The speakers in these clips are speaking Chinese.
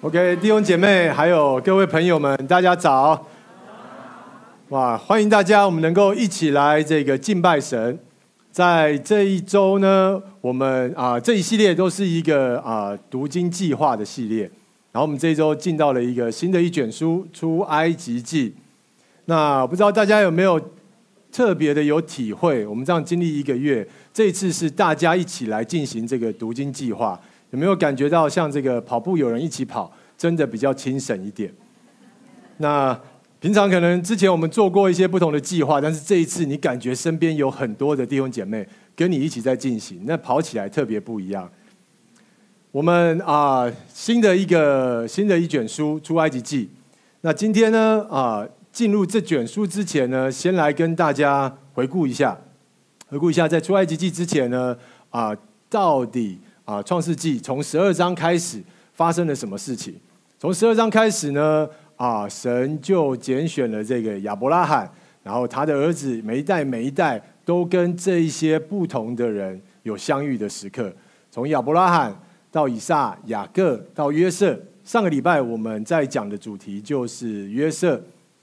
OK，弟兄姐妹，还有各位朋友们，大家早！哇，欢迎大家，我们能够一起来这个敬拜神。在这一周呢，我们啊这一系列都是一个啊读经计划的系列。然后我们这一周进到了一个新的一卷书《出埃及记》。那不知道大家有没有特别的有体会？我们这样经历一个月，这一次是大家一起来进行这个读经计划。有没有感觉到像这个跑步有人一起跑，真的比较轻省一点？那平常可能之前我们做过一些不同的计划，但是这一次你感觉身边有很多的弟兄姐妹跟你一起在进行，那跑起来特别不一样。我们啊，新的一个新的一卷书《出埃及记》，那今天呢啊，进入这卷书之前呢，先来跟大家回顾一下，回顾一下在《出埃及记》之前呢啊，到底。啊，《创世纪》从十二章开始发生了什么事情？从十二章开始呢，啊，神就拣选了这个亚伯拉罕，然后他的儿子每一代每一代都跟这一些不同的人有相遇的时刻。从亚伯拉罕到以撒、雅各到约瑟。上个礼拜我们在讲的主题就是约瑟，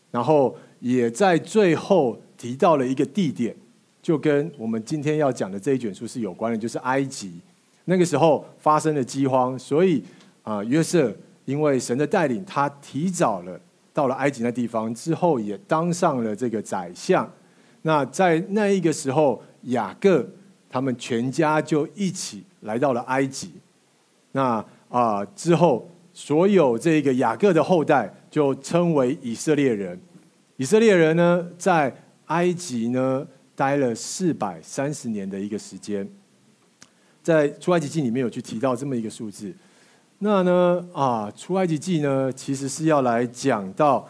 然后也在最后提到了一个地点，就跟我们今天要讲的这一卷书是有关的，就是埃及。那个时候发生了饥荒，所以啊，约瑟因为神的带领，他提早了到了埃及那地方，之后也当上了这个宰相。那在那一个时候，雅各他们全家就一起来到了埃及。那啊之后，所有这个雅各的后代就称为以色列人。以色列人呢，在埃及呢待了四百三十年的一个时间。在出埃及记里面有去提到这么一个数字，那呢啊，出埃及记呢其实是要来讲到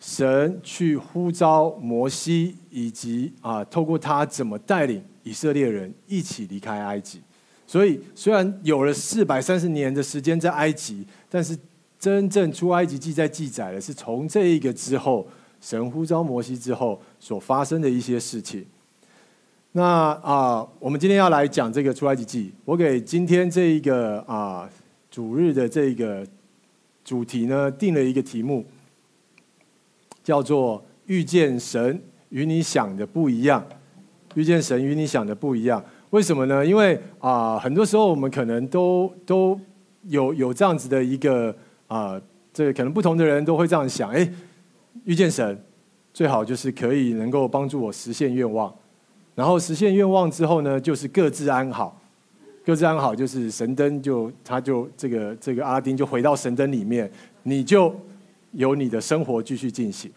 神去呼召摩西，以及啊透过他怎么带领以色列人一起离开埃及。所以虽然有了四百三十年的时间在埃及，但是真正出埃及记在记载的是从这一个之后，神呼召摩西之后所发生的一些事情。那啊，我们今天要来讲这个出埃及记。我给今天这一个啊主日的这个主题呢，定了一个题目，叫做“遇见神与你想的不一样”。遇见神与你想的不一样，为什么呢？因为啊，很多时候我们可能都都有有这样子的一个啊，这个可能不同的人都会这样想：哎，遇见神最好就是可以能够帮助我实现愿望。然后实现愿望之后呢，就是各自安好，各自安好就是神灯就他就这个这个阿拉丁就回到神灯里面，你就有你的生活继续进行，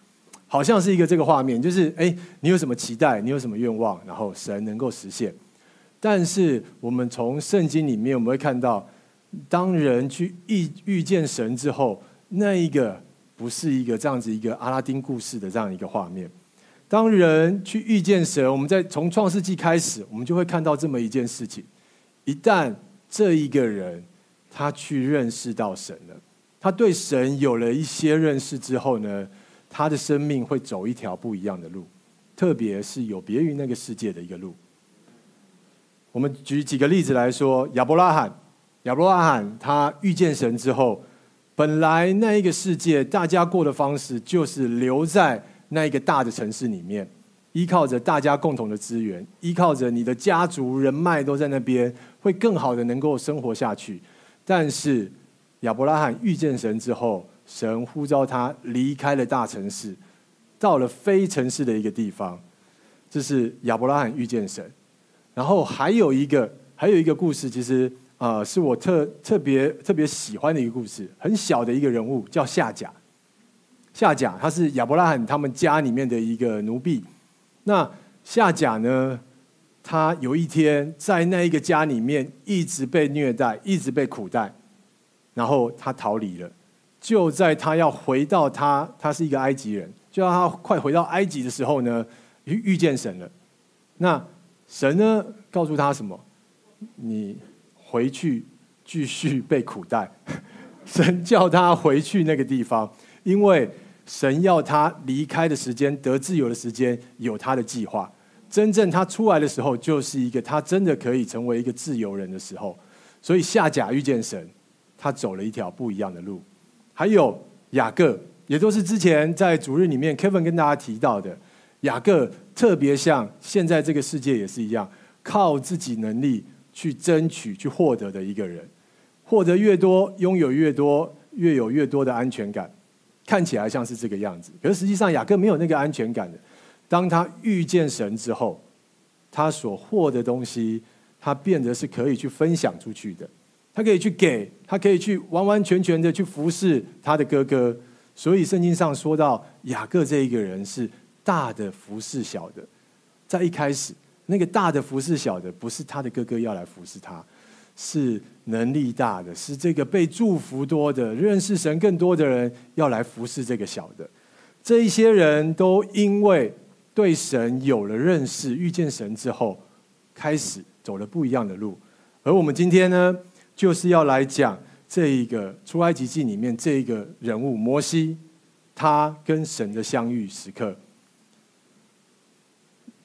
好像是一个这个画面，就是哎，你有什么期待，你有什么愿望，然后神能够实现。但是我们从圣经里面我们会看到，当人去遇遇见神之后，那一个不是一个这样子一个阿拉丁故事的这样一个画面。当人去遇见神，我们在从创世纪开始，我们就会看到这么一件事情：一旦这一个人他去认识到神了，他对神有了一些认识之后呢，他的生命会走一条不一样的路，特别是有别于那个世界的一个路。我们举几个例子来说，亚伯拉罕，亚伯拉罕他遇见神之后，本来那一个世界大家过的方式就是留在。那一个大的城市里面，依靠着大家共同的资源，依靠着你的家族人脉都在那边，会更好的能够生活下去。但是亚伯拉罕遇见神之后，神呼召他离开了大城市，到了非城市的一个地方。这是亚伯拉罕遇见神。然后还有一个，还有一个故事，其实啊、呃，是我特特别特别喜欢的一个故事，很小的一个人物，叫夏甲。夏甲，他是亚伯拉罕他们家里面的一个奴婢。那夏甲呢，他有一天在那一个家里面一直被虐待，一直被苦待，然后他逃离了。就在他要回到他，他是一个埃及人，就在他快回到埃及的时候呢，遇遇见神了。那神呢，告诉他什么？你回去继续被苦待。神叫他回去那个地方。因为神要他离开的时间，得自由的时间，有他的计划。真正他出来的时候，就是一个他真的可以成为一个自由人的时候。所以夏甲遇见神，他走了一条不一样的路。还有雅各，也都是之前在主日里面 Kevin 跟大家提到的。雅各特别像现在这个世界也是一样，靠自己能力去争取、去获得的一个人，获得越多，拥有越多，越有越多的安全感，看起来像是这个样子。可是实际上，雅各没有那个安全感的。当他遇见神之后，他所获的东西，他变得是可以去分享出去的。他可以去给，他可以去完完全全的去服侍他的哥哥。所以圣经上说到雅各这一个人是大的服侍小的，在一开始那个大的服侍小的，不是他的哥哥要来服侍他，是能力大的，是这个被祝福多的、认识神更多的人要来服侍这个小的。这一些人都因为对神有了认识，遇见神之后，开始走了不一样的路。而我们今天呢，就是要来讲这一个出埃及记里面这一个人物摩西，他跟神的相遇时刻。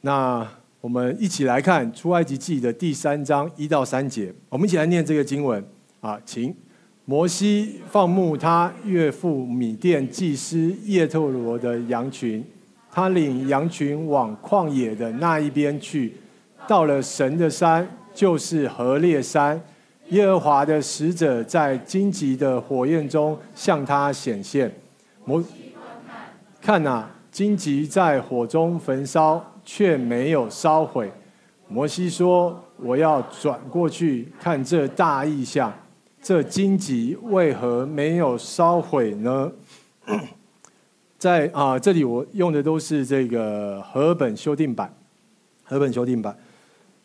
那我们一起来看出埃及记的第三章一到三节，我们一起来念这个经文啊，请摩西放牧他岳父米甸祭司叶特罗的羊群，他领羊群往旷野的那一边去，到了神的山，就是何烈山。耶和华的使者在荆棘的火焰中向他显现。摩看哪，荆棘在火中焚烧，却没有烧毁。摩西说：“我要转过去看这大异象，这荆棘为何没有烧毁呢？” 在啊，这里我用的都是这个和本修订版，和本修订版。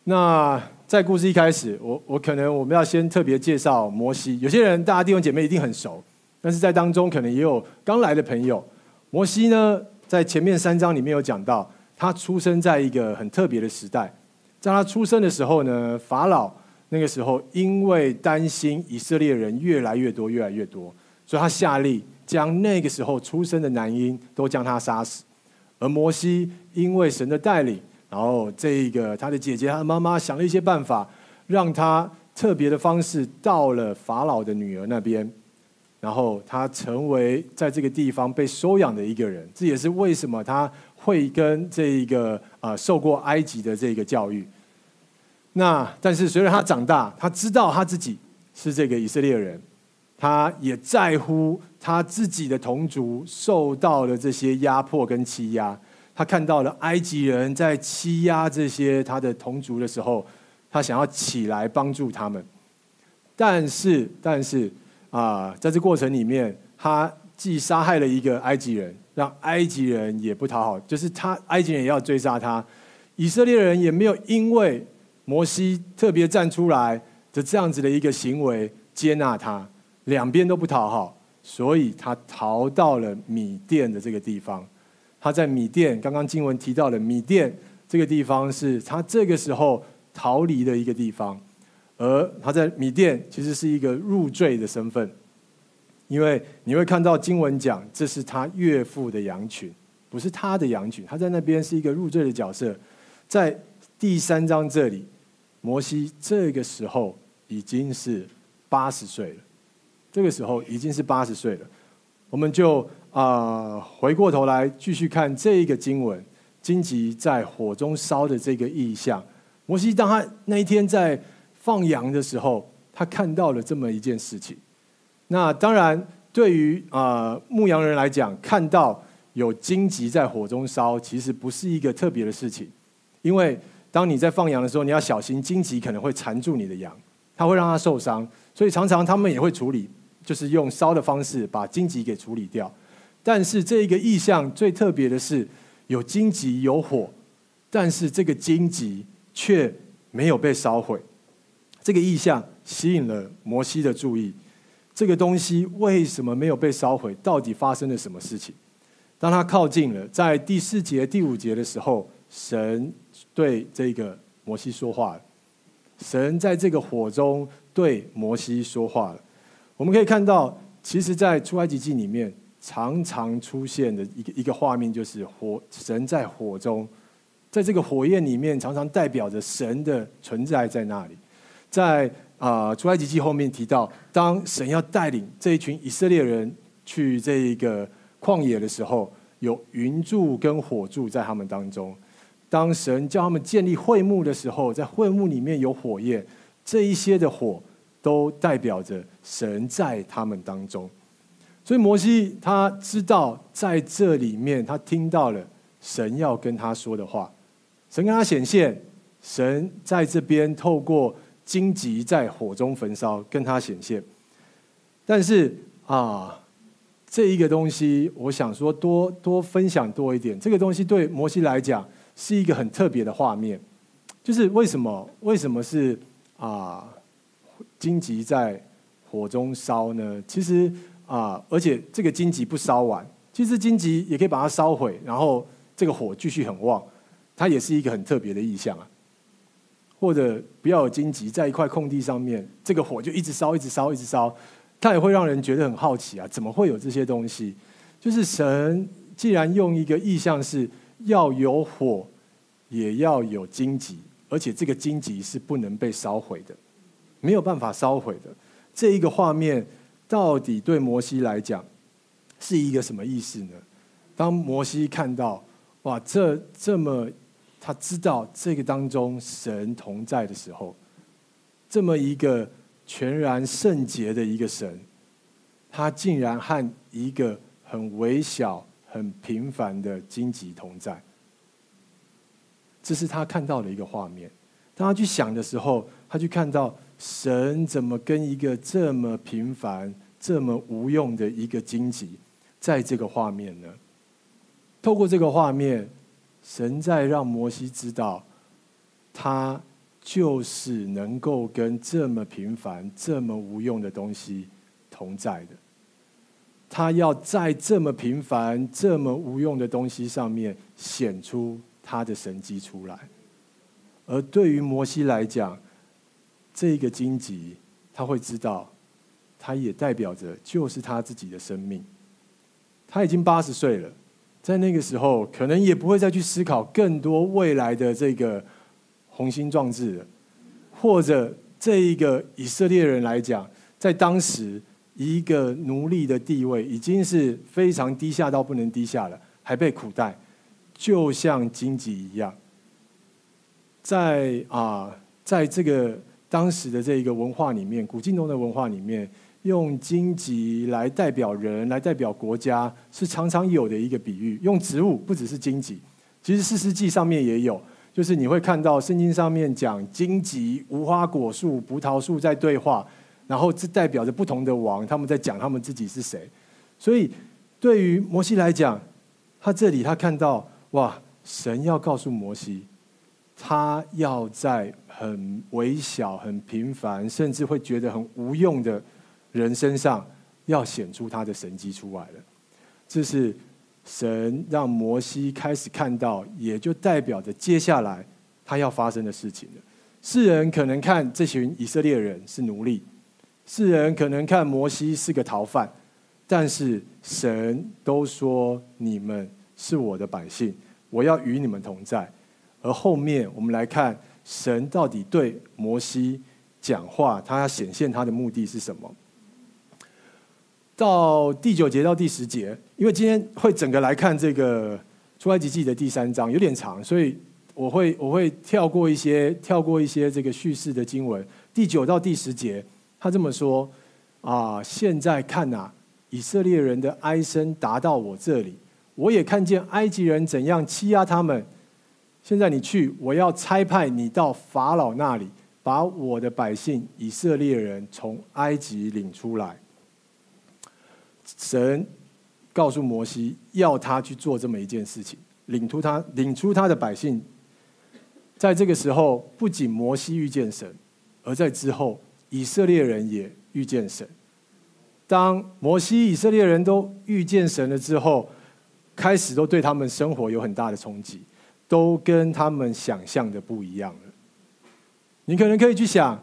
那。在故事一开始，我我可能我们要先特别介绍摩西。有些人大家弟兄姐妹一定很熟，但是在当中可能也有刚来的朋友。摩西呢，在前面三章里面有讲到，他出生在一个很特别的时代。在他出生的时候呢，法老那个时候因为担心以色列人越来越多、越来越多，所以他下令将那个时候出生的男婴都将他杀死。而摩西因为神的带领。然后，这一个他的姐姐、他的妈妈想了一些办法，让他特别的方式到了法老的女儿那边，然后他成为在这个地方被收养的一个人。这也是为什么他会跟这一个啊、受过埃及的这个教育。那但是随着他长大，他知道他自己是这个以色列人，他也在乎他自己的同族受到了这些压迫跟欺压。他看到了埃及人在欺压这些他的同族的时候，他想要起来帮助他们，但是，但是啊，在这过程里面，他既杀害了一个埃及人，让埃及人也不讨好，就是他埃及人也要追杀他，以色列人也没有因为摩西特别站出来的这样子的一个行为接纳他，两边都不讨好，所以他逃到了米甸的这个地方。他在米甸，刚刚经文提到的米甸这个地方是他这个时候逃离的一个地方，而他在米甸其实是一个入赘的身份，因为你会看到经文讲这是他岳父的羊群，不是他的羊群，他在那边是一个入赘的角色。在第三章这里，摩西这个时候已经是八十岁了，这个时候已经是八十岁了，我们就。啊、回过头来继续看这一个经文，荆棘在火中烧的这个意象。摩西当他那一天在放羊的时候，他看到了这么一件事情。那当然，对于啊、呃、牧羊人来讲，看到有荆棘在火中烧，其实不是一个特别的事情。因为当你在放羊的时候，你要小心荆棘可能会缠住你的羊，它会让它受伤。所以常常他们也会处理，就是用烧的方式把荆棘给处理掉。但是这一个意象最特别的是，有荆棘有火，但是这个荆棘却没有被烧毁。这个意象吸引了摩西的注意。这个东西为什么没有被烧毁？到底发生了什么事情？当他靠近了，在第四节、第五节的时候，神对这个摩西说话了。神在这个火中对摩西说话了。我们可以看到，其实，在出埃及记里面。常常出现的一个一个画面，就是火神在火中，在这个火焰里面，常常代表着神的存在在那里。在啊，出埃及记后面提到，当神要带领这一群以色列人去这一个旷野的时候，有云柱跟火柱在他们当中。当神叫他们建立会幕的时候，在会幕里面有火焰，这一些的火都代表着神在他们当中。所以摩西他知道在这里面，他听到了神要跟他说的话，神跟他显现，神在这边透过荆棘在火中焚烧跟他显现。但是啊，这一个东西，我想说多多分享多一点。这个东西对摩西来讲是一个很特别的画面，就是为什么？为什么是啊荆棘在火中烧呢？其实。啊！而且这个荆棘不烧完，其实荆棘也可以把它烧毁，然后这个火继续很旺，它也是一个很特别的意象啊。或者不要有荆棘，在一块空地上面，这个火就一直烧，一直烧，一直烧，它也会让人觉得很好奇啊！怎么会有这些东西？就是神既然用一个意象是要有火，也要有荆棘，而且这个荆棘是不能被烧毁的，没有办法烧毁的这一个画面。到底对摩西来讲是一个什么意思呢？当摩西看到哇，这这么他知道这个当中神同在的时候，这么一个全然圣洁的一个神，他竟然和一个很微小、很平凡的荆棘同在，这是他看到的一个画面。当他去想的时候，他去看到。神怎么跟一个这么平凡、这么无用的一个荆棘，在这个画面呢？透过这个画面，神在让摩西知道，他就是能够跟这么平凡、这么无用的东西同在的。他要在这么平凡、这么无用的东西上面显出他的神迹出来。而对于摩西来讲，这个荆棘，他会知道，他也代表着就是他自己的生命。他已经八十岁了，在那个时候，可能也不会再去思考更多未来的这个雄心壮志了。或者，这一个以色列人来讲，在当时一个奴隶的地位已经是非常低下到不能低下了，还被苦待，就像荆棘一样。在啊，在这个。当时的这一个文化里面，古近东的文化里面，用荆棘来代表人，来代表国家，是常常有的一个比喻。用植物不只是荆棘，其实《四世纪》上面也有，就是你会看到圣经上面讲荆棘、无花果树、葡萄树在对话，然后这代表着不同的王，他们在讲他们自己是谁。所以对于摩西来讲，他这里他看到哇，神要告诉摩西。他要在很微小、很平凡，甚至会觉得很无用的人身上，要显出他的神迹出来了。这是神让摩西开始看到，也就代表着接下来他要发生的事情了。世人可能看这群以色列人是奴隶，世人可能看摩西是个逃犯，但是神都说你们是我的百姓，我要与你们同在。而后面我们来看神到底对摩西讲话，他要显现他的目的是什么？到第九节到第十节，因为今天会整个来看这个出埃及记的第三章有点长，所以我会我会跳过一些跳过一些这个叙事的经文。第九到第十节，他这么说啊，现在看呐，以色列人的哀声达到我这里，我也看见埃及人怎样欺压他们。现在你去，我要差派你到法老那里，把我的百姓以色列人从埃及领出来。神告诉摩西，要他去做这么一件事情，领出他，领出他的百姓。在这个时候，不仅摩西遇见神，而在之后，以色列人也遇见神。当摩西、以色列人都遇见神了之后，开始都对他们生活有很大的冲击。都跟他们想象的不一样了。你可能可以去想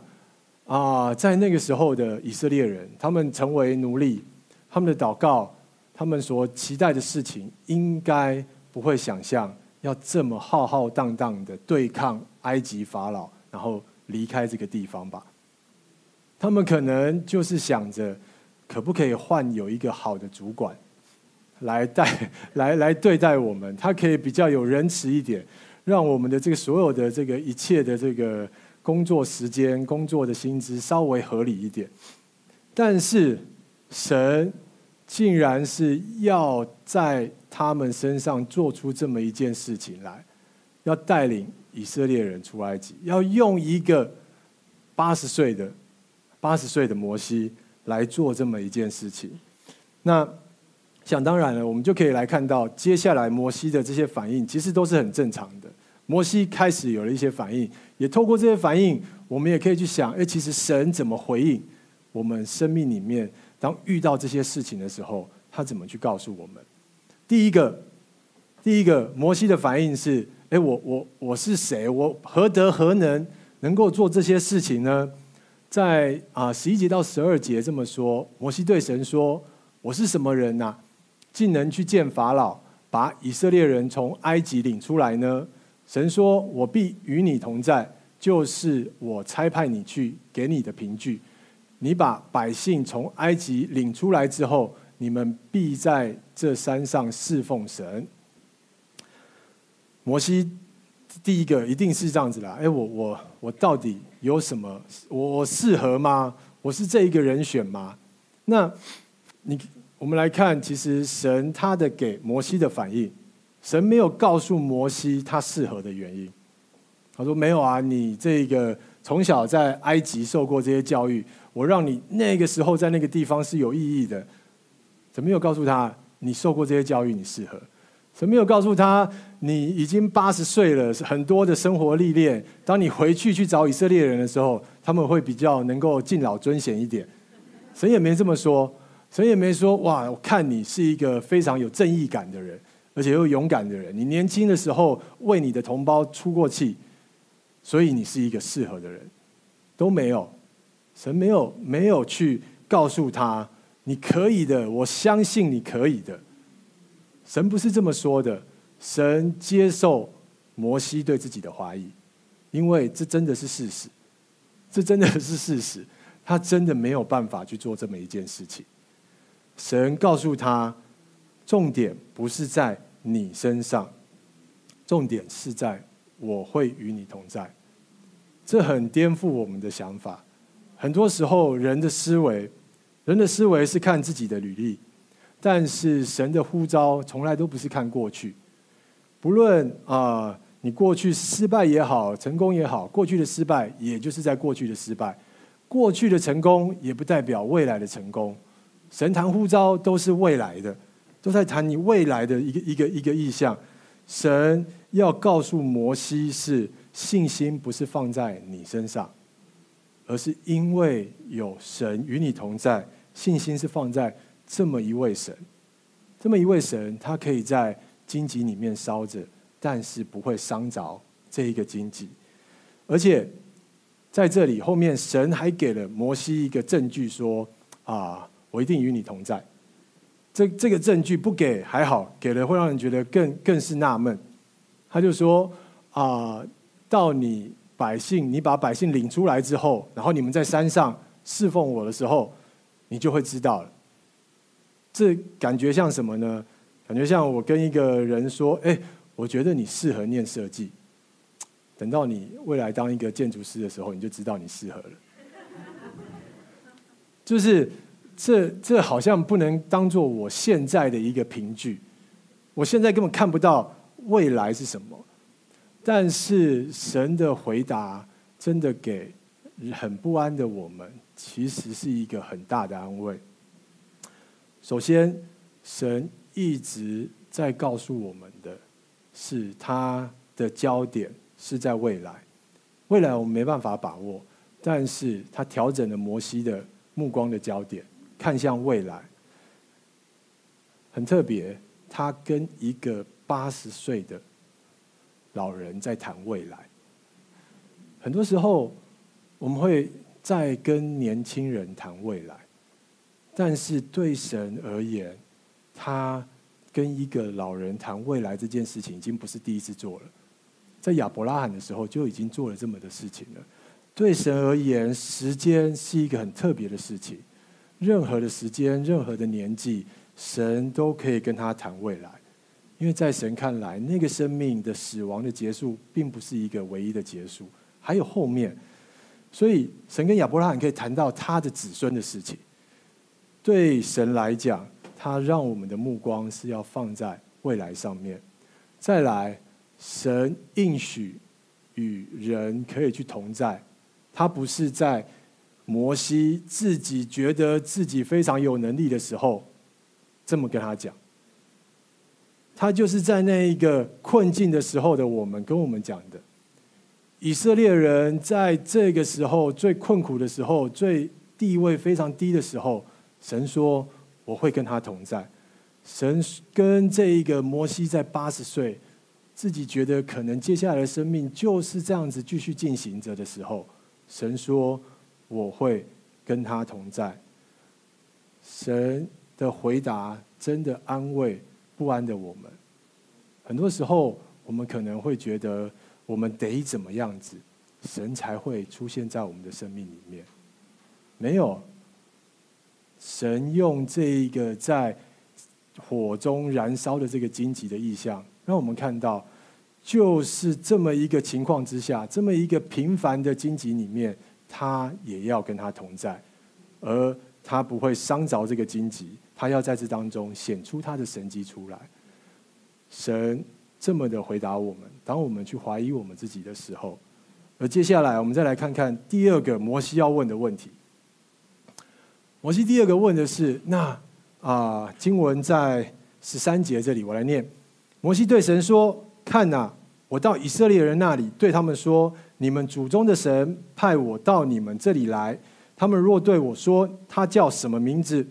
啊，在那个时候的以色列人，他们成为奴隶，他们的祷告，他们所期待的事情，应该不会想象要这么浩浩荡荡的对抗埃及法老，然后离开这个地方吧？他们可能就是想着可不可以换有一个好的主管来带 来来对待我们？他可以比较有仁慈一点，让我们的这个所有的这个一切的这个工作时间、工作的薪资稍微合理一点。但是神竟然是要在他们身上做出这么一件事情来，要带领以色列人出埃及，要用一个八十岁的八十岁的摩西来做这么一件事情。那想当然了，我们就可以来看到接下来摩西的这些反应，其实都是很正常的。摩西开始有了一些反应，也透过这些反应，我们也可以去想：哎，其实神怎么回应？我们生命里面，当遇到这些事情的时候，他怎么去告诉我们？第一个，第一个，摩西的反应是：哎，我我我是谁？我何德何能，能够做这些事情呢？在啊十一节到十二节这么说，摩西对神说：“我是什么人呐？竟能去见法老，把以色列人从埃及领出来呢？”神说：“我必与你同在，就是我差派你去给你的凭据。”你把百姓从埃及领出来之后，你们必在这山上侍奉神。摩西第一个一定是这样子啦。哎，我我我到底有什么？我我适合吗？我是这一个人选吗？那你我们来看，其实神他的给摩西的反应，神没有告诉摩西他适合的原因。他说没有啊，你这个从小在埃及受过这些教育。我让你那个时候在那个地方是有意义的，神没有告诉他你受过这些教育，你适合？神没有告诉他你已经八十岁了，很多的生活历练，当你回去去找以色列人的时候，他们会比较能够敬老尊贤一点。神也没这么说，神也没说哇，我看你是一个非常有正义感的人，而且又勇敢的人。你年轻的时候为你的同胞出过气，所以你是一个适合的人，都没有。神没有没有去告诉他，你可以的，我相信你可以的。神不是这么说的。神接受摩西对自己的怀疑，因为这真的是事实，这真的是事实。他真的没有办法去做这么一件事情。神告诉他，重点不是在你身上，重点是在我会与你同在。这很颠覆我们的想法。很多时候，人的思维，人的思维是看自己的履历，但是神的呼召从来都不是看过去。不论啊、你过去失败也好，成功也好，过去的失败也就是在过去的失败，过去的成功也不代表未来的成功。神谈呼召都是未来的，都在谈你未来的一个一个一个意向。神要告诉摩西是信心不是放在你身上。而是因为有神与你同在，信心是放在这么一位神，这么一位神，他可以在荆棘里面烧着，但是不会伤着这一个荆棘。而且在这里后面，神还给了摩西一个证据，说：“啊，我一定与你同在。”这这个证据不给还好，给了会让人觉得更更是纳闷。他就说：“啊，到你。”百姓，你把百姓领出来之后，然后你们在山上侍奉我的时候，你就会知道了。这感觉像什么呢？感觉像我跟一个人说：“哎，我觉得你适合念设计。”等到你未来当一个建筑师的时候，你就知道你适合了。就是这这好像不能当做我现在的一个凭据。我现在根本看不到未来是什么。但是神的回答真的给很不安的我们，其实是一个很大的安慰。首先，神一直在告诉我们的是，他的焦点是在未来。未来我们没办法把握，但是他调整了摩西的目光的焦点，看向未来。很特别，他跟一个八十岁的。老人在谈未来，很多时候我们会在跟年轻人谈未来，但是对神而言，他跟一个老人谈未来这件事情已经不是第一次做了，在亚伯拉罕的时候就已经做了这么的事情了。对神而言，时间是一个很特别的事情，任何的时间、任何的年纪，神都可以跟他谈未来。因为在神看来，那个生命的死亡的结束，并不是一个唯一的结束，还有后面。所以，神跟亚伯拉罕可以谈到他的子孙的事情。对神来讲，他让我们的目光是要放在未来上面。再来，神应许与人可以去同在，他不是在摩西自己觉得自己非常有能力的时候这么跟他讲。他就是在那一个困境的时候的我们跟我们讲的，以色列人在这个时候最困苦的时候，最地位非常低的时候，神说我会跟他同在。神跟这一个摩西在八十岁，自己觉得可能接下来的生命就是这样子继续进行着的时候，神说我会跟他同在。神的回答真的安慰。不安的我们，很多时候我们可能会觉得，我们得怎么样子，神才会出现在我们的生命里面？没有，神用这一个在火中燃烧的这个荆棘的意象，让我们看到，就是这么一个情况之下，这么一个平凡的荆棘里面，他也要跟他同在，而他不会伤着这个荆棘。他要在这当中显出他的神迹出来。神这么的回答我们，当我们去怀疑我们自己的时候，而接下来我们再来看看第二个摩西要问的问题。摩西第二个问的是：那啊、经文在十三节这里，我来念。摩西对神说：“看呐，我到以色列人那里，对他们说：你们祖宗的神派我到你们这里来。他们若对我说，他叫什么名字？”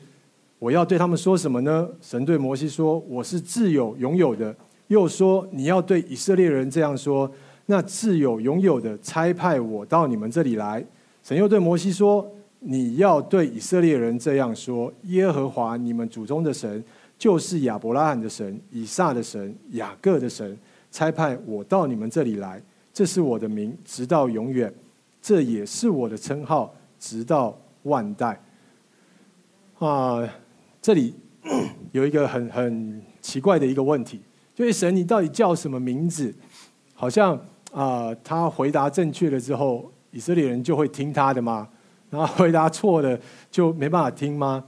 我要对他们说什么呢？神对摩西说：“我是自有拥有的。”又说：“你要对以色列人这样说：那自有拥有的差派我到你们这里来。”神又对摩西说：“你要对以色列人这样说：耶和华你们祖宗的神，就是亚伯拉罕的神、以撒的神、雅各的神，差派我到你们这里来。这是我的名，直到永远；这也是我的称号，直到万代。”啊。这里 有一个很很奇怪的一个问题，就是神，你到底叫什么名字？好像啊、他回答正确了之后，以色列人就会听他的吗？然后回答错了就没办法听吗？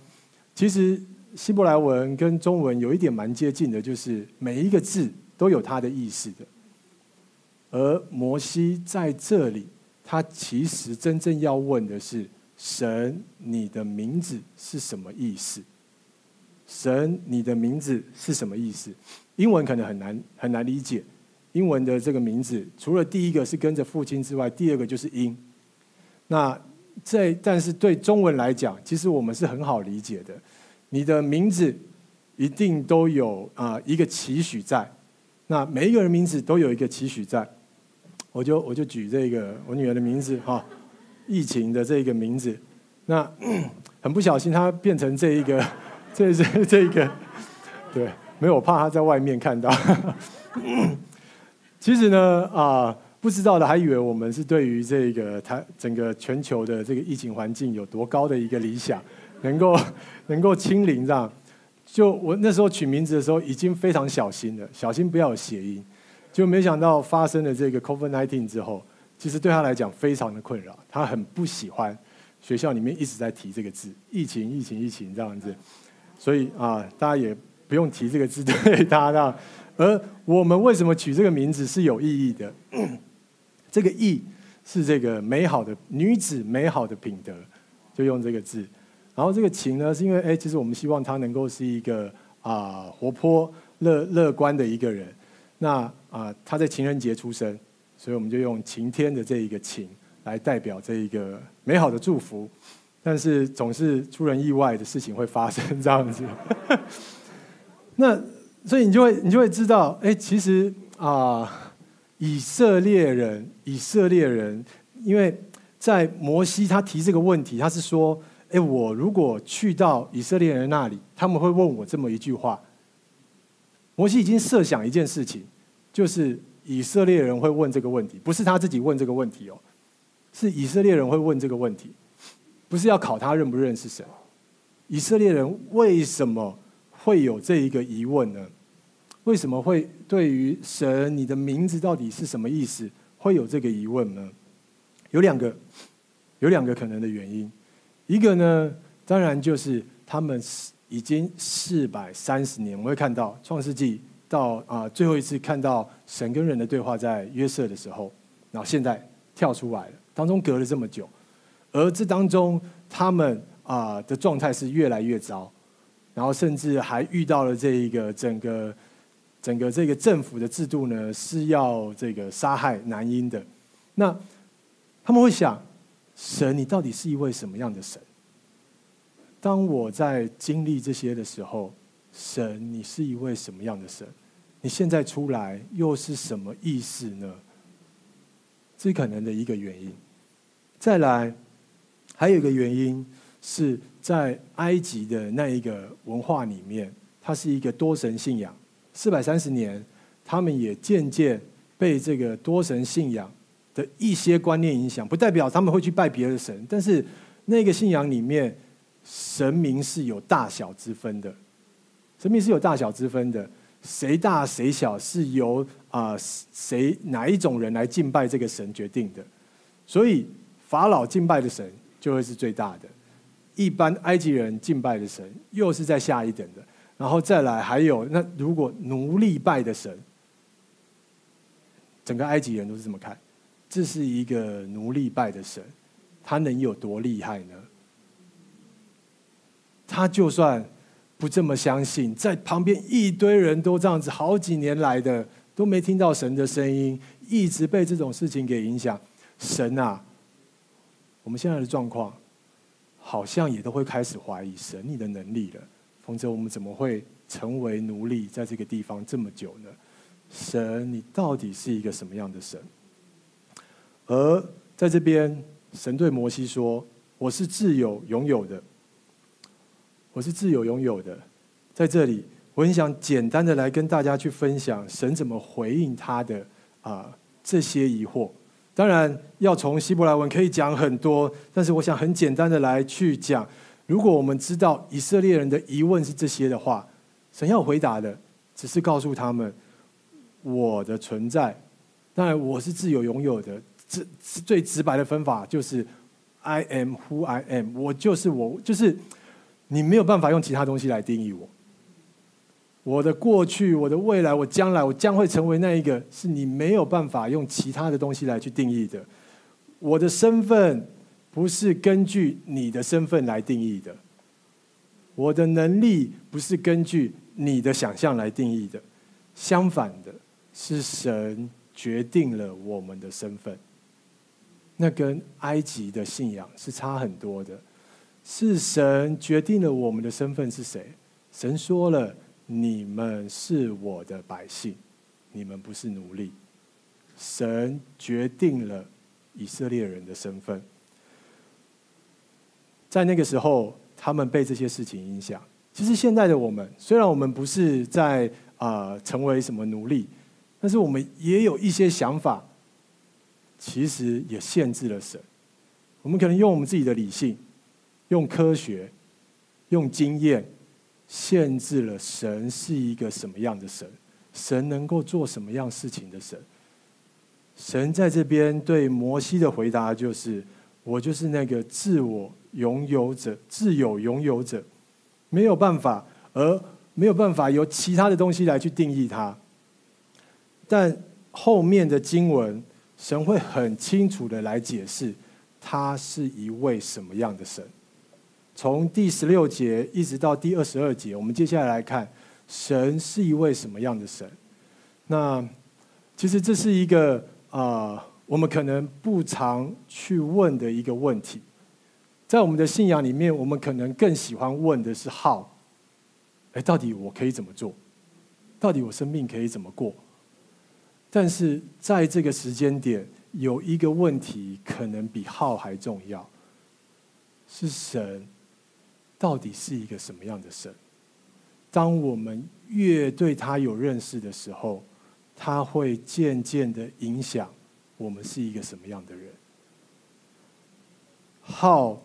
其实希伯来文跟中文有一点蛮接近的，就是每一个字都有它的意思的。而摩西在这里，他其实真正要问的是：神，你的名字是什么意思？神，你的名字是什么意思？英文可能很难很难理解。英文的这个名字，除了第一个是跟着父亲之外，第二个就是因。那这但是对中文来讲，其实我们是很好理解的。你的名字一定都有啊一个期许在。那每一个人名字都有一个期许在。我就我就举这个我女儿的名字哈，疫情的这个名字。那很不小心，它变成这一个。这是这个，对，没有，我怕他在外面看到。其实呢，啊，不知道的还以为我们是对于这个他整个全球的这个疫情环境有多高的一个理想，能够能够清零这样。就我那时候取名字的时候，已经非常小心了，小心不要有谐音。就没想到发生了这个 COVID-19 之后，其实对他来讲非常的困扰，他很不喜欢学校里面一直在提这个字“疫情，疫情，疫情”这样子。所以啊，大家也不用提这个字对他的。而我们为什么取这个名字是有意义的？这个“义”是这个美好的女子，美好的品德，就用这个字。然后这个“情”呢，是因为哎，其实我们希望他能够是一个啊活泼、乐乐观的一个人。那啊，他在情人节出生，所以我们就用晴天的这一个“晴”来代表这一个美好的祝福。但是总是出人意外的事情会发生 这样子，那所以你就会你就会知道，哎，其实啊，以色列人，以色列人，因为在摩西他提这个问题，他是说，哎，我如果去到以色列人那里，他们会问我这么一句话。摩西已经设想一件事情，就是以色列人会问这个问题，不是他自己问这个问题哦，是以色列人会问这个问题。不是要考他认不认识神，以色列人为什么会有这一个疑问呢？为什么会对于神你的名字到底是什么意思会有这个疑问呢？有两个，有两个可能的原因。一个呢，当然就是他们已经四百三十年，我们会看到创世纪到啊最后一次看到神跟人的对话在约瑟的时候，然后现在跳出来了，当中隔了这么久，而这当中他们啊的状态是越来越糟，然后甚至还遇到了这一个整个。整个这个政府的制度呢，是要这个杀害男婴的。那他们会想，神，你到底是一位什么样的神？当我在经历这些的时候，神，你是一位什么样的神？你现在出来又是什么意思呢？这可能的一个原因。再来，还有一个原因是在埃及的那一个文化里面，它是一个多神信仰。四百三十年，他们也渐渐被这个多神信仰的一些观念影响，不代表他们会去拜别的神，但是那个信仰里面，神明是有大小之分的，神明是有大小之分的，谁大谁小是由啊谁哪一种人来敬拜这个神决定的，所以法老敬拜的神就会是最大的，一般埃及人敬拜的神又是在下一等的。然后再来，还有那如果奴隶拜的神，整个埃及人都是这么看，这是一个奴隶拜的神，他能有多厉害呢？他就算不这么相信，在旁边一堆人都这样子，好几年来的都没听到神的声音，一直被这种事情给影响。神啊，我们现在的状况，好像也都会开始怀疑神你的能力了。否则我们怎么会成为奴隶在这个地方这么久呢？神，你到底是一个什么样的神？而在这边，神对摩西说：“我是自有拥有的，我是自有拥有的。”在这里，我很想简单的来跟大家去分享神怎么回应他的啊这些疑惑。当然，要从希伯来文可以讲很多，但是我想很简单的来去讲。如果我们知道以色列人的疑问是这些的话，神要回答的只是告诉他们我的存在。当然，我是自有拥有的，这最直白的分法就是 I am who I am，我就是我，就是你没有办法用其他东西来定义我。我的过去，我的未来，我将来，我将会成为那一个，是你没有办法用其他的东西来去定义的。我的身份。不是根据你的身份来定义的，我的能力不是根据你的想象来定义的，相反的，是神决定了我们的身份。那跟埃及的信仰是差很多的，是神决定了我们的身份是谁？神说了：“你们是我的百姓，你们不是奴隶。”神决定了以色列人的身份。在那个时候，他们被这些事情影响。其实现在的我们，虽然我们不是在啊、成为什么奴隶，但是我们也有一些想法，其实也限制了神。我们可能用我们自己的理性、用科学、用经验，限制了神是一个什么样的神，神能够做什么样事情的神。神在这边对摩西的回答就是：我就是那个自我。拥有者，自有拥有者，没有办法，而没有办法由其他的东西来去定义它。但后面的经文，神会很清楚的来解释，他是一位什么样的神。从第十六节一直到第二十二节，我们接下来来看，神是一位什么样的神。那其实这是一个啊、呃，我们可能不常去问的一个问题。在我们的信仰里面，我们可能更喜欢问的是 “how”，哎，到底我可以怎么做？到底我生命可以怎么过？但是在这个时间点，有一个问题可能比 “how” 还重要，是神到底是一个什么样的神？当我们越对他有认识的时候，他会渐渐的影响我们是一个什么样的人。好。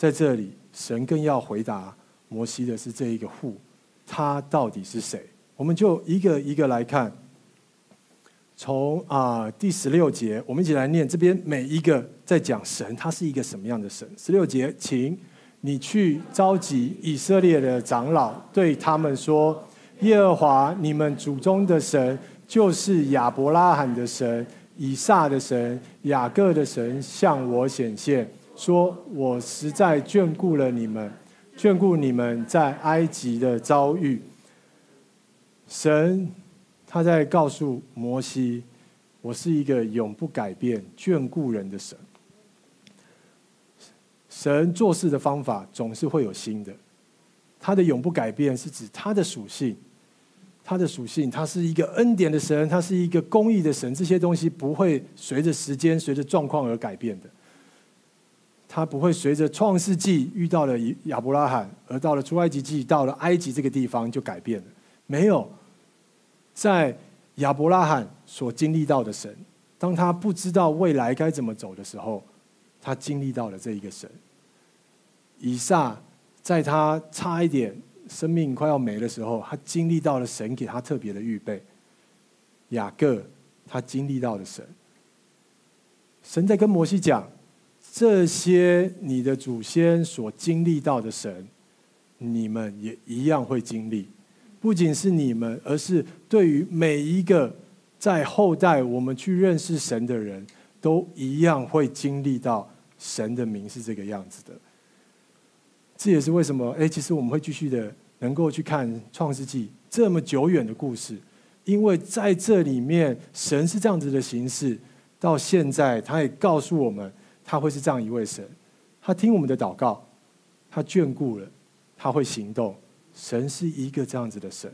在这里，神更要回答摩西的是这一个 Who，他到底是谁？我们就一个一个来看。从啊、第十六节，我们一起来念这边每一个在讲神，他是一个什么样的神？十六节，请你去召集以色列的长老，对他们说：耶和华你们祖宗的神，就是亚伯拉罕的神、以撒的神、雅各的神，向我显现，说我实在眷顾了你们，眷顾你们在埃及的遭遇。神。他在告诉摩西：“我是一个永不改变、眷顾人的神。神做事的方法总是会有新的。他的永不改变是指他的属性，他的属性，他是一个恩典的神，他是一个公义的神。这些东西不会随着时间、随着状况而改变的。他不会随着创世纪遇到了亚伯拉罕，而到了出埃及记，到了埃及这个地方就改变了，没有。”在亚伯拉罕所经历到的神，当他不知道未来该怎么走的时候，他经历到了这一个神。以撒在他差一点生命快要没的时候，他经历到了神给他特别的预备。雅各他经历到了神，神在跟摩西讲，这些你的祖先所经历到的神，你们也一样会经历。不仅是你们，而是对于每一个在后代我们去认识神的人，都一样会经历到神的名是这个样子的。这也是为什么，哎，其实我们会继续的能够去看创世纪这么久远的故事，因为在这里面，神是这样子的形式，到现在他也告诉我们，他会是这样一位神，他听我们的祷告，他眷顾了，他会行动。神是一个这样子的神。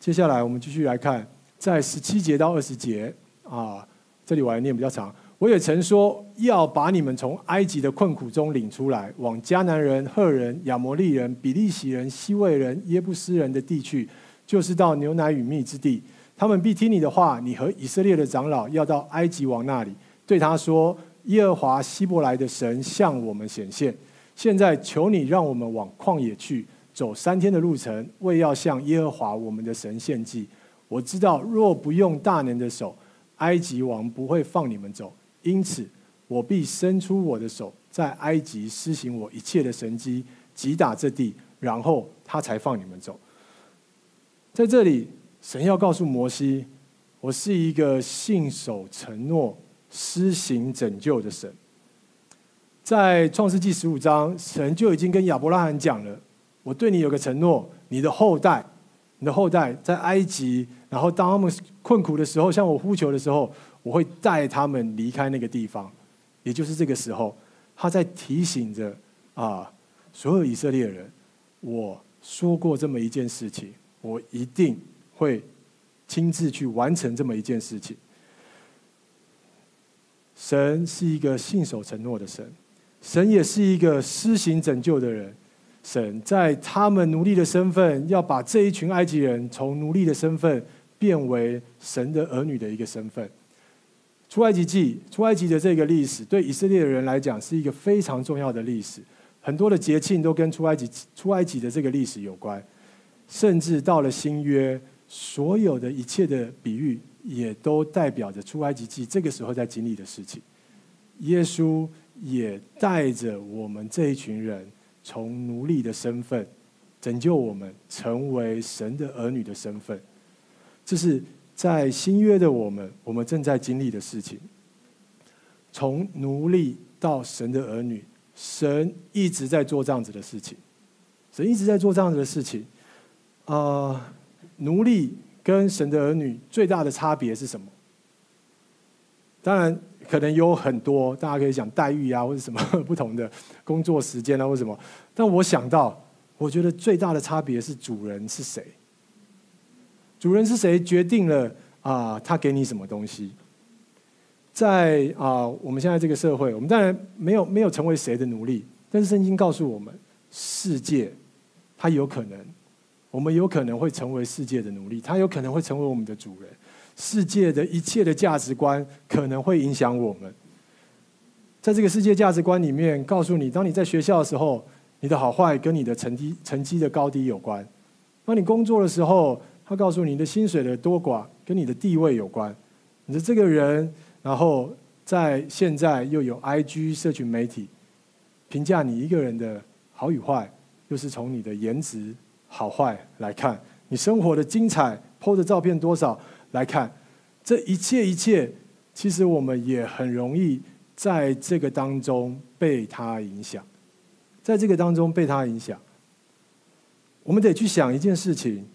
接下来我们继续来看，在十七节到二十节啊，这里我来念比较长。我也曾说要把你们从埃及的困苦中领出来，往迦南人、赫人、亚摩利人、比利洗人、希未人、耶布斯人的地区，就是到牛奶与蜜之地。他们必听你的话。你和以色列的长老要到埃及王那里，对他说：耶和华希伯来的神向我们显现。现在求你让我们往旷野去。走三天的路程，为要向耶和华我们的神献祭。我知道，若不用大能的手，埃及王不会放你们走。因此，我必伸出我的手，在埃及施行我一切的神迹，击打这地，然后他才放你们走。在这里，神要告诉摩西：我是一个信守承诺、施行拯救的神。在创世纪十五章，神就已经跟亚伯拉罕讲了。我对你有个承诺，你的后代，你的后代在埃及，然后当他们困苦的时候，向我呼求的时候，我会带他们离开那个地方。也就是这个时候，他在提醒着啊，所有以色列人，我说过这么一件事情，我一定会亲自去完成这么一件事情。神是一个信守承诺的神，神也是一个施行拯救的人。神在他们奴隶的身份，要把这一群埃及人从奴隶的身份变为神的儿女的一个身份。出埃及记，出埃及的这个历史，对以色列的人来讲是一个非常重要的历史。很多的节庆都跟出埃及、出埃及的这个历史有关，甚至到了新约，所有的一切的比喻，也都代表着出埃及记这个时候在经历的事情。耶稣也带着我们这一群人。从奴隶的身份拯救我们，成为神的儿女的身份，这是在新约的我们，我们正在经历的事情。从奴隶到神的儿女，神一直在做这样子的事情。神一直在做这样子的事情。啊、奴隶跟神的儿女最大的差别是什么？当然。可能有很多，大家可以讲待遇啊，或者什么 不同的工作时间啊，或什么。但我想到，我觉得最大的差别是主人是谁。主人是谁决定了啊、他给你什么东西。在啊、我们现在这个社会，我们当然没有没有成为谁的奴隶，但是圣经告诉我们，世界它有可能，我们有可能会成为世界的奴隶，它有可能会成为我们的主人。世界的一切的价值观可能会影响我们。在这个世界价值观里面，告诉你，当你在学校的时候，你的好坏跟你的成绩成绩的高低有关。当你工作的时候，他告诉你，的薪水的多寡跟你的地位有关。你的这个人，然后在现在又有 IG 社群媒体评价你一个人的好与坏，又是从你的颜值好坏来看，你生活的精彩，PO 的照片多少来看，这一切一切，其实我们也很容易在这个当中被他影响，在这个当中被他影响。我们得去想一件事情，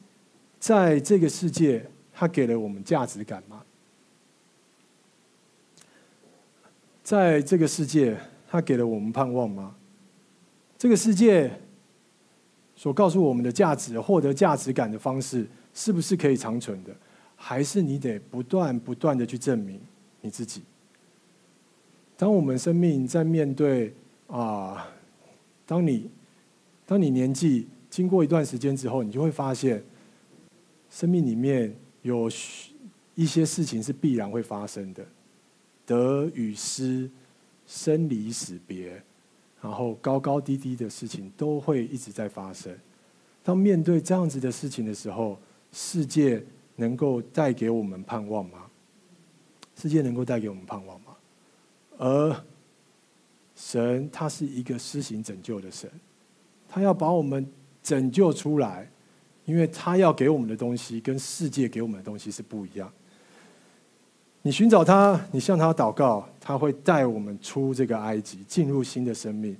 在这个世界，他给了我们价值感吗？在这个世界，他给了我们盼望吗？这个世界所告诉我们的价值、获得价值感的方式，是不是可以长存的？还是你得不断不断的去证明你自己？当我们生命在面对啊，当你当你年纪经过一段时间之后，你就会发现，生命里面有一些事情是必然会发生的。得与失，生离死别，然后高高低低的事情都会一直在发生。当面对这样子的事情的时候，世界能够带给我们盼望吗？世界能够带给我们盼望吗？而神他是一个施行拯救的神，他要把我们拯救出来，因为他要给我们的东西跟世界给我们的东西是不一样。你寻找他，你向他祷告，他会带我们出这个埃及，进入新的生命。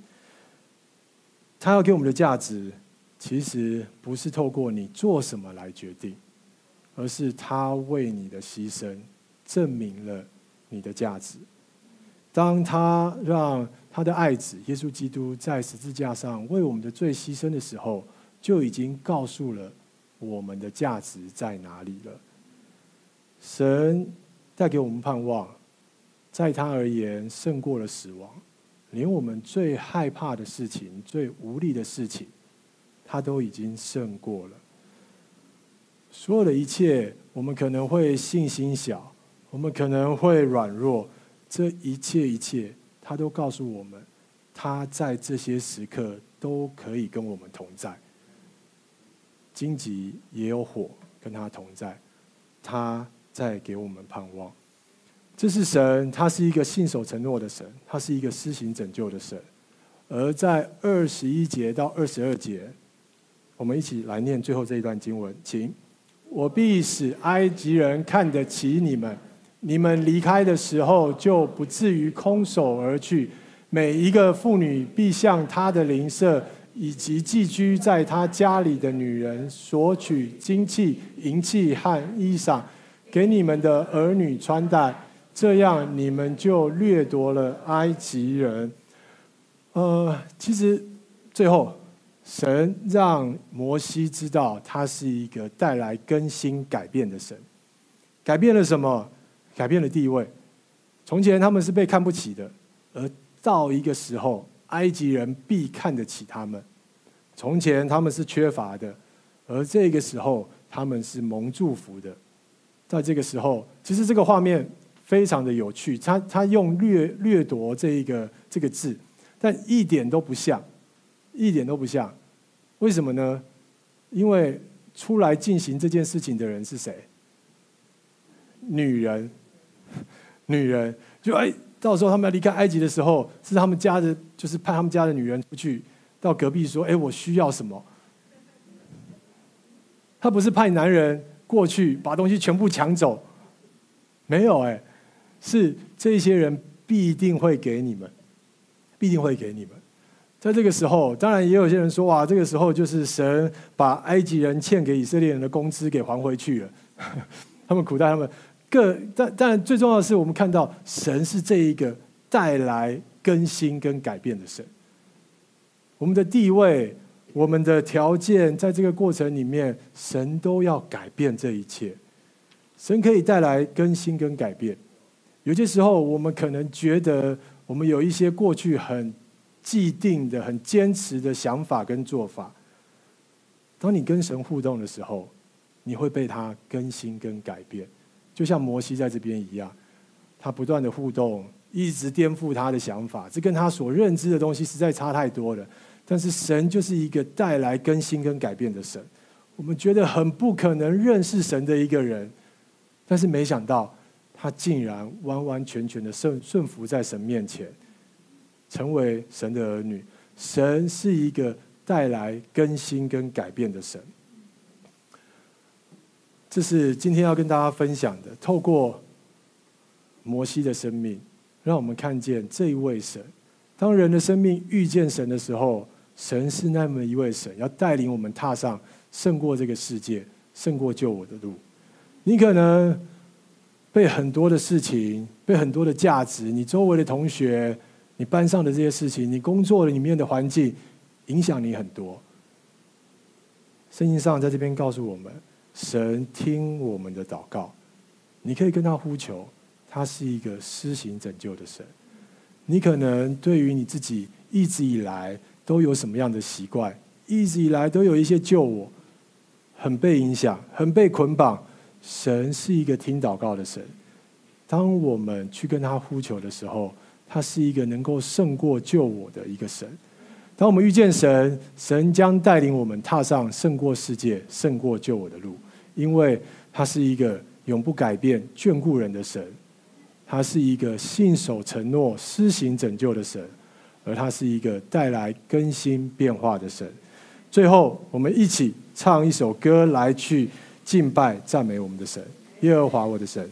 他要给我们的价值，其实不是透过你做什么来决定，而是他为你的牺牲证明了你的价值。当他让他的爱子耶稣基督在十字架上为我们的罪牺牲的时候，就已经告诉了我们的价值在哪里了。神。带给我们盼望，在他而言胜过了死亡，连我们最害怕的事情、最无力的事情，他都已经胜过了。所有的一切，我们可能会信心小，我们可能会软弱，这一切一切，他都告诉我们，他在这些时刻都可以跟我们同在。荆棘也有火跟他同在，他。在给我们盼望，这是神，他是一个信守承诺的神，他是一个施行拯救的神。而在二十一节到二十二节，我们一起来念最后这一段经文，请。我必使埃及人看得起你们，你们离开的时候就不至于空手而去。每一个妇女必向她的邻舍以及寄居在他家里的女人索取金器、银器和衣裳。给你们的儿女穿戴，这样你们就掠夺了埃及人。呃，其实最后，神让摩西知道，他是一个带来更新改变的神。改变了什么？改变了地位。从前他们是被看不起的，而到一个时候，埃及人必看得起他们。从前他们是缺乏的，而这个时候他们是蒙祝福的。在这个时候，其实这个画面非常的有趣。他他用掠掠夺这一个这个字，但一点都不像，一点都不像。为什么呢？因为出来进行这件事情的人是谁？女人，女人。就哎，到时候他们要离开埃及的时候，是他们家的，就是派他们家的女人出去到隔壁说：“哎，我需要什么？”他不是派男人。过去把东西全部抢走，没有哎，是这些人必定会给你们，必定会给你们。在这个时候，当然也有些人说哇，这个时候就是神把埃及人欠给以色列人的工资给还回去了，他们苦待他们各，但但最重要的是，我们看到神是这一个带来更新跟改变的神，我们的地位。我们的条件在这个过程里面，神都要改变这一切。神可以带来更新跟改变。有些时候，我们可能觉得我们有一些过去很既定的、很坚持的想法跟做法。当你跟神互动的时候，你会被他更新跟改变。就像摩西在这边一样，他不断的互动，一直颠覆他的想法，这跟他所认知的东西实在差太多了。但是神就是一个带来更新跟改变的神。我们觉得很不可能认识神的一个人，但是没想到他竟然完完全全的顺顺服在神面前，成为神的儿女。神是一个带来更新跟改变的神。这是今天要跟大家分享的。透过摩西的生命，让我们看见这一位神。当人的生命遇见神的时候，神是那么一位神，要带领我们踏上胜过这个世界、胜过救我的路。你可能被很多的事情、被很多的价值、你周围的同学、你班上的这些事情、你工作里面的环境影响你很多。圣经上在这边告诉我们，神听我们的祷告，你可以跟他呼求，他是一个施行拯救的神。你可能对于你自己一直以来都有什么样的习惯，一直以来都有一些救我，很被影响，很被捆绑。神是一个听祷告的神，当我们去跟他呼求的时候，他是一个能够胜过救我的一个神。当我们遇见神，神将带领我们踏上胜过世界、胜过救我的路，因为他是一个永不改变、眷顾人的神。他是一个信守承诺、施行拯救的神，而他是一个带来更新变化的神。最后，我们一起唱一首歌来去敬拜赞美我们的神，耶和华我的神。